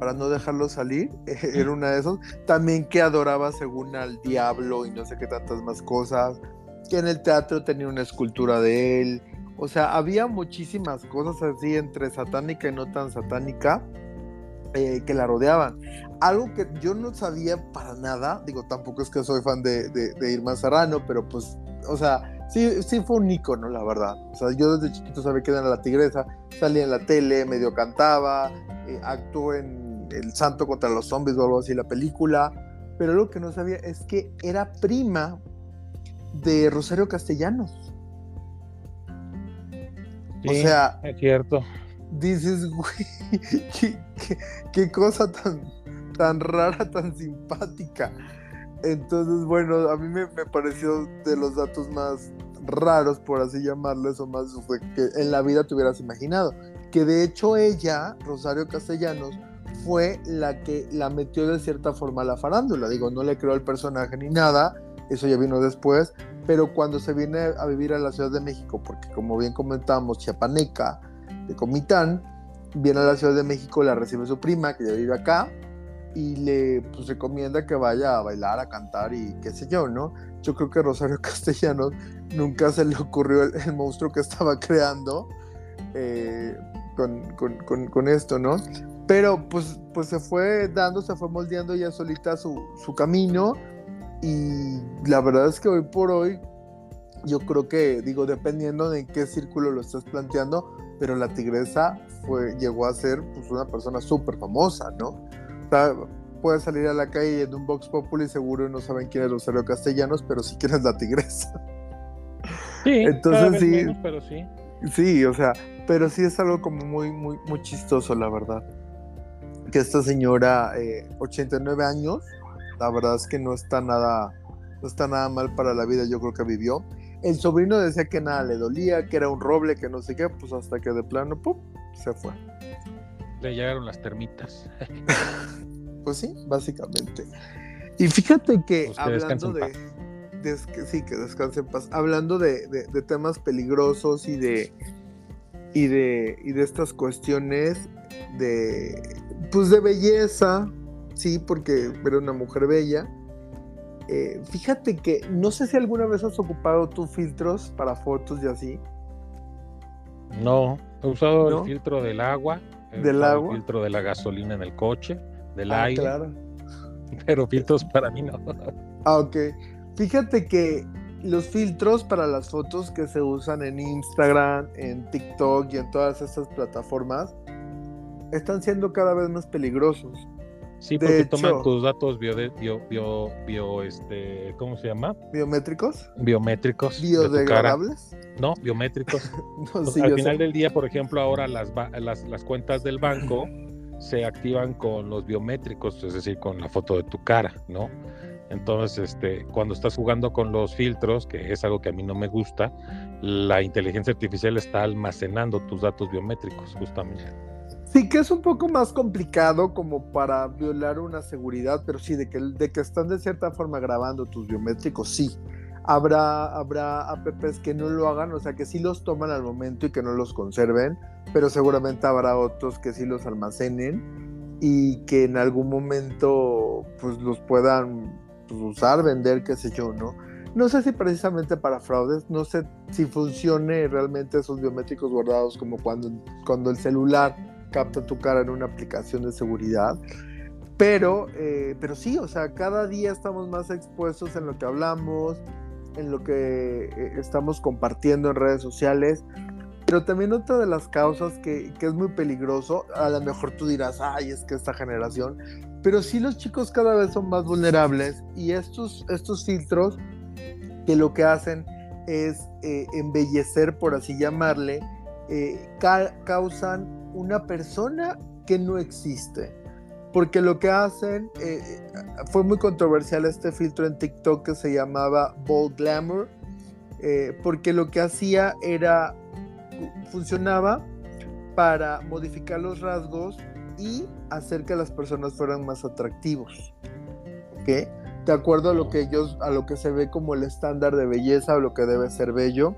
Speaker 4: Para no dejarlo salir, era una de esos. También que adoraba según al diablo y no sé qué tantas más cosas. Que en el teatro tenía una escultura de él. O sea, había muchísimas cosas así entre satánica y no tan satánica eh, que la rodeaban. Algo que yo no sabía para nada, digo, tampoco es que soy fan de, de, de Irma Serrano, pero pues, o sea, sí, sí fue un ícono, la verdad. O sea, yo desde chiquito sabía que era la tigresa, salía en la tele, medio cantaba, eh, actuó en El Santo contra los Zombies o algo así, la película, pero lo que no sabía es que era prima de Rosario Castellanos. o
Speaker 1: Sí,
Speaker 4: sea,
Speaker 1: es cierto.
Speaker 4: dices, güey, qué, qué- qué cosa tan, tan rara, tan simpática. Entonces, bueno, a mí me, pareció de los datos más raros, por así llamarles, o más que en la vida te hubieras imaginado. Que de hecho ella, Rosario Castellanos, fue la que la metió de cierta forma a la farándula. Digo, no le creó el personaje ni nada, eso ya vino después, pero cuando se viene a vivir a la Ciudad de México, porque como bien comentamos, Chiapaneca, de Comitán, viene a la Ciudad de México, la recibe su prima, que ya vive acá, y le pues, recomienda que vaya a bailar, a cantar y qué sé yo, ¿no? Yo creo que Rosario Castellanos nunca se le ocurrió el, el monstruo que estaba creando eh, con, con, con, con, esto, ¿no? Pero pues, pues se fue dando, se fue moldeando ya solita su, su camino y la verdad es que hoy por hoy yo creo que, digo, dependiendo de en qué círculo lo estás planteando, pero la tigresa fue, llegó a ser pues, una persona súper famosa, ¿no? Puedes salir a la calle en un Vox Populi y seguro no saben quién es Rosario Castellanos, pero sí quién es la tigresa.
Speaker 1: Sí,
Speaker 4: Entonces, sí.
Speaker 1: menos, pero sí.
Speaker 4: Sí, o sea, pero sí es algo como muy, muy, muy chistoso, la verdad. Que esta señora, eh, 89 años, la verdad es que no está nada, no está nada mal para la vida, yo creo que vivió. El sobrino decía que nada le dolía, que era un roble, que no sé qué, pues hasta que de plano, ¡pum! se fue.
Speaker 1: Le llegaron las termitas.
Speaker 4: Pues sí, básicamente. Y fíjate que
Speaker 1: Pues
Speaker 4: hablando de, que sí, que descanse en paz. Hablando de, de- de temas peligrosos y de y de y de estas cuestiones de pues de belleza, sí, porque era una mujer bella. Eh, fíjate que no sé si alguna vez has ocupado tú filtros para fotos y así.
Speaker 1: No, he usado
Speaker 4: ¿No?
Speaker 1: el filtro del agua,
Speaker 4: ¿Del agua?
Speaker 1: filtro de la gasolina en el coche, del
Speaker 4: Ah,
Speaker 1: aire,
Speaker 4: claro.
Speaker 1: pero filtros para mí no.
Speaker 4: Ah, ok. Fíjate que los filtros para las fotos que se usan en Instagram, en TikTok y en todas estas plataformas están siendo cada vez más peligrosos.
Speaker 1: Sí, porque
Speaker 4: hecho-
Speaker 1: toman tus datos bio, bio, bio, bio, este, ¿cómo se llama?
Speaker 4: ¿Biométricos?
Speaker 1: Biométricos.
Speaker 4: ¿Biodegradables?
Speaker 1: No, biométricos.
Speaker 4: No, sí,
Speaker 1: al final
Speaker 4: sé.
Speaker 1: del día, por ejemplo, ahora las, las, las cuentas del banco se activan con los biométricos, es decir, con la foto de tu cara, ¿no? Entonces, este, cuando estás jugando con los filtros, que es algo que a mí no me gusta, la inteligencia artificial está almacenando tus datos biométricos, justamente.
Speaker 4: Sí, que es un poco más complicado como para violar una seguridad, pero sí, de que, de que están de cierta forma grabando tus biométricos, sí. Habrá, habrá apps que no lo hagan, o sea, que sí los toman al momento y que no los conserven, pero seguramente habrá otros que sí los almacenen y que en algún momento pues los puedan pues, usar, vender, qué sé yo, ¿no? No sé si precisamente para fraudes, no sé si funcione realmente esos biométricos guardados como cuando, cuando el celular capta tu cara en una aplicación de seguridad. Pero, eh, pero sí, o sea, cada día estamos más expuestos en lo que hablamos. en lo que eh, estamos compartiendo en redes sociales. Pero también otra de las causas que, que, es muy peligroso, a lo mejor tú dirás, ay, es que esta generación, pero sí los chicos cada vez son más vulnerables y estos, estos filtros que lo que hacen es eh, embellecer, por así llamarle, eh, causan una persona que no existe. Porque lo que hacen, eh, fue muy controversial este filtro en TikTok que se llamaba Bold Glamour, porque lo que hacía era, funcionaba para modificar los rasgos y hacer que las personas fueran más atractivos. ¿Ok? De acuerdo a lo que ellos, a lo que se ve como el estándar de belleza o lo que debe ser bello.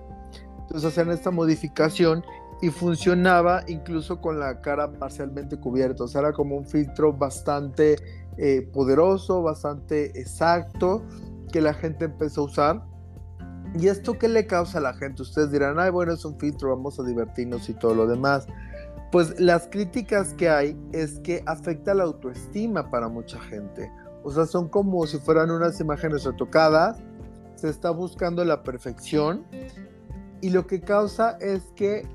Speaker 4: Entonces hacían esta modificación y funcionaba incluso con la cara parcialmente cubierta. O sea, era como un filtro bastante eh, poderoso, bastante exacto, que la gente empezó a usar. ¿Y esto qué le causa a la gente? Ustedes dirán, ay, bueno, es un filtro, vamos a divertirnos y todo lo demás. Pues las críticas que hay es que afecta la autoestima para mucha gente. O sea, son como si fueran unas imágenes retocadas, se está buscando la perfección y lo que causa es que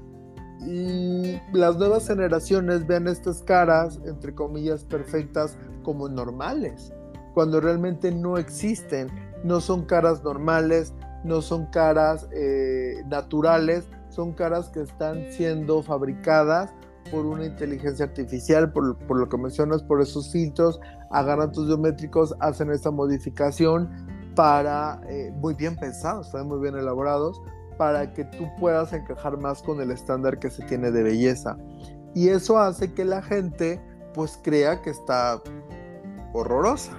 Speaker 4: mm, las nuevas generaciones vean estas caras, entre comillas, perfectas como normales, cuando realmente no existen, no son caras normales, no son caras eh, naturales, son caras que están siendo fabricadas por una inteligencia artificial, por, lo que mencionas, por esos filtros, agarran tus biométricos, hacen esta modificación para, eh, muy bien pensados, están muy bien elaborados, para que tú puedas encajar más con el estándar que se tiene de belleza. Y eso hace que la gente pues crea que está horrorosa.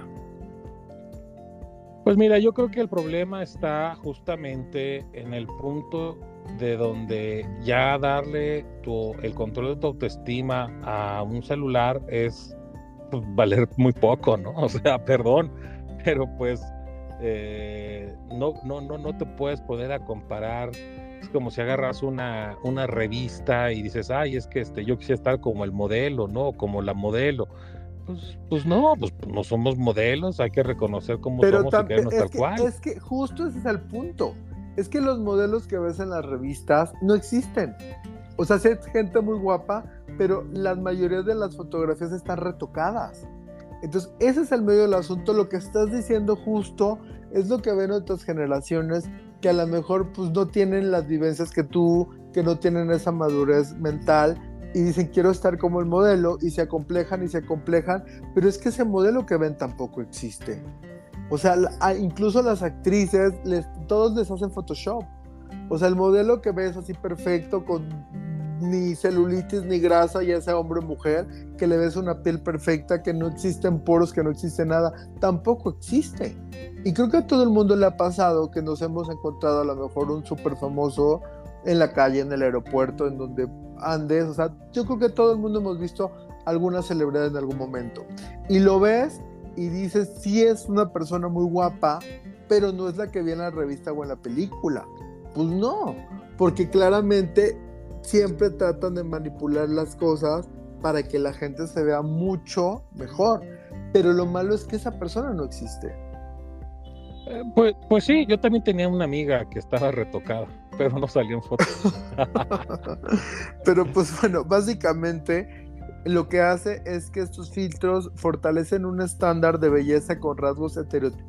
Speaker 5: Pues mira, yo creo que el problema está justamente en el punto de donde ya darle el control de tu autoestima a un celular es pues, valer muy poco, ¿no? O sea, perdón, pero pues eh, no, no, no, no te puedes poner a comparar. Es como si agarras una, una revista y dices, ay, es que este, yo quisiera estar como el modelo, ¿no? Como la modelo. Pues, pues no, pues no somos modelos, hay que reconocer cómo somos y querernos tal cual.
Speaker 4: Es que justo ese es el punto es que los modelos que ves en las revistas no existen. O sea, sí hay gente muy guapa, pero la mayoría de las fotografías están retocadas. Entonces, ese es el medio del asunto. Lo que estás diciendo justo es lo que ven otras generaciones que a lo mejor pues no tienen las vivencias que tú, que no tienen esa madurez mental y dicen quiero estar como el modelo y se acomplejan y se acomplejan, pero es que ese modelo que ven tampoco existe. O sea, incluso las actrices, les, todos les hacen Photoshop. O sea, el modelo que ves así perfecto, con ni celulitis ni grasa, ya sea hombre o mujer, que le ves una piel perfecta, que no existen poros, que no existe nada, tampoco existe. Y creo que a todo el mundo le ha pasado que nos hemos encontrado a lo mejor un súper famoso en la calle, en el aeropuerto, en donde andes. O sea, yo creo que todo el mundo hemos visto alguna celebridad en algún momento. Y lo ves y dices, sí es una persona muy guapa, pero no es la que vi en la revista o en la película. Pues no, porque claramente siempre tratan de manipular las cosas para que la gente se vea mucho mejor. Pero lo malo es que esa persona no existe.
Speaker 5: Eh, pues, pues sí, yo también tenía una amiga que estaba retocada, pero no salió en fotos.
Speaker 4: pero pues bueno, básicamente lo que hace es que estos filtros fortalecen un estándar de belleza con rasgos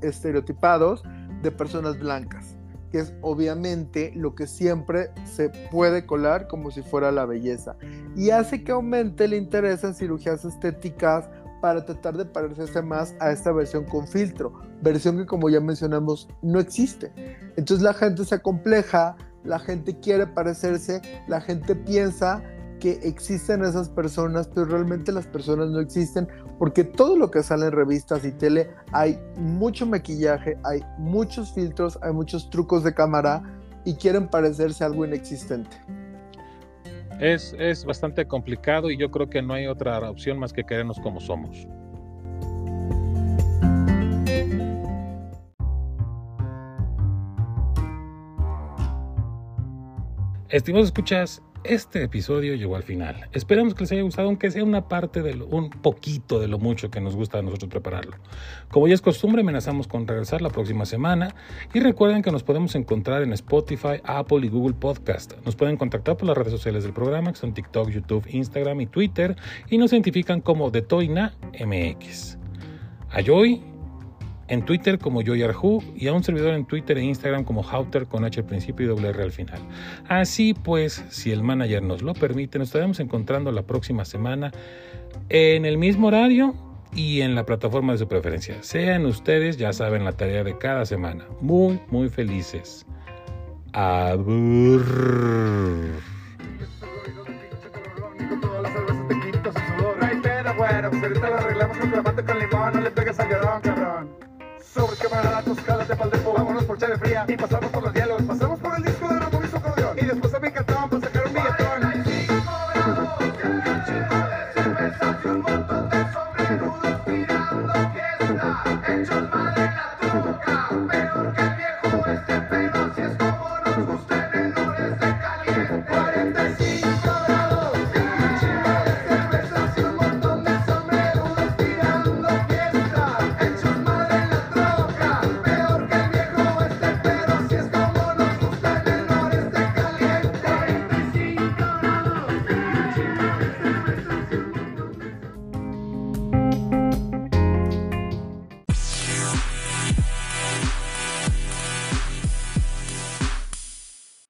Speaker 4: estereotipados de personas blancas, que es obviamente lo que siempre se puede colar como si fuera la belleza, y hace que aumente el interés en cirugías estéticas para tratar de parecerse más a esta versión con filtro, versión que como ya mencionamos no existe. Entonces la gente se acompleja, la gente quiere parecerse, la gente piensa que existen esas personas, pero realmente las personas no existen, porque todo lo que sale en revistas y tele hay mucho maquillaje, hay muchos filtros, hay muchos trucos de cámara y quieren parecerse algo inexistente.
Speaker 5: Es, es bastante complicado y yo creo que no hay otra opción más que querernos como somos.
Speaker 1: Estimados escuchas, este episodio llegó al final. Esperamos que les haya gustado, aunque sea una parte de lo, un poquito de lo mucho que nos gusta a nosotros prepararlo. Como ya es costumbre, amenazamos con regresar la próxima semana y recuerden que nos podemos encontrar en Spotify, Apple y Google Podcast. Nos pueden contactar por las redes sociales del programa, que son TikTok, YouTube, Instagram y Twitter, y nos identifican como de Toina MX. Ayoy en Twitter como Joyarhu y a un servidor en Twitter e Instagram como Hauter con H al principio y doble R al final. Así pues, si el manager nos lo permite, nos estaremos encontrando la próxima semana en el mismo horario y en la plataforma de su preferencia. Sean ustedes, ya saben, la tarea de cada semana. Muy, muy felices. Abur.
Speaker 2: Pues ahorita lo arreglamos con con limón, no le pegues al llorón, cabrón sobre cámara la de Valdepo. Vámonos por chave fría y pasamos por los hielos. Pasamos por el disco de Ramón y su. Y después a mí cantaban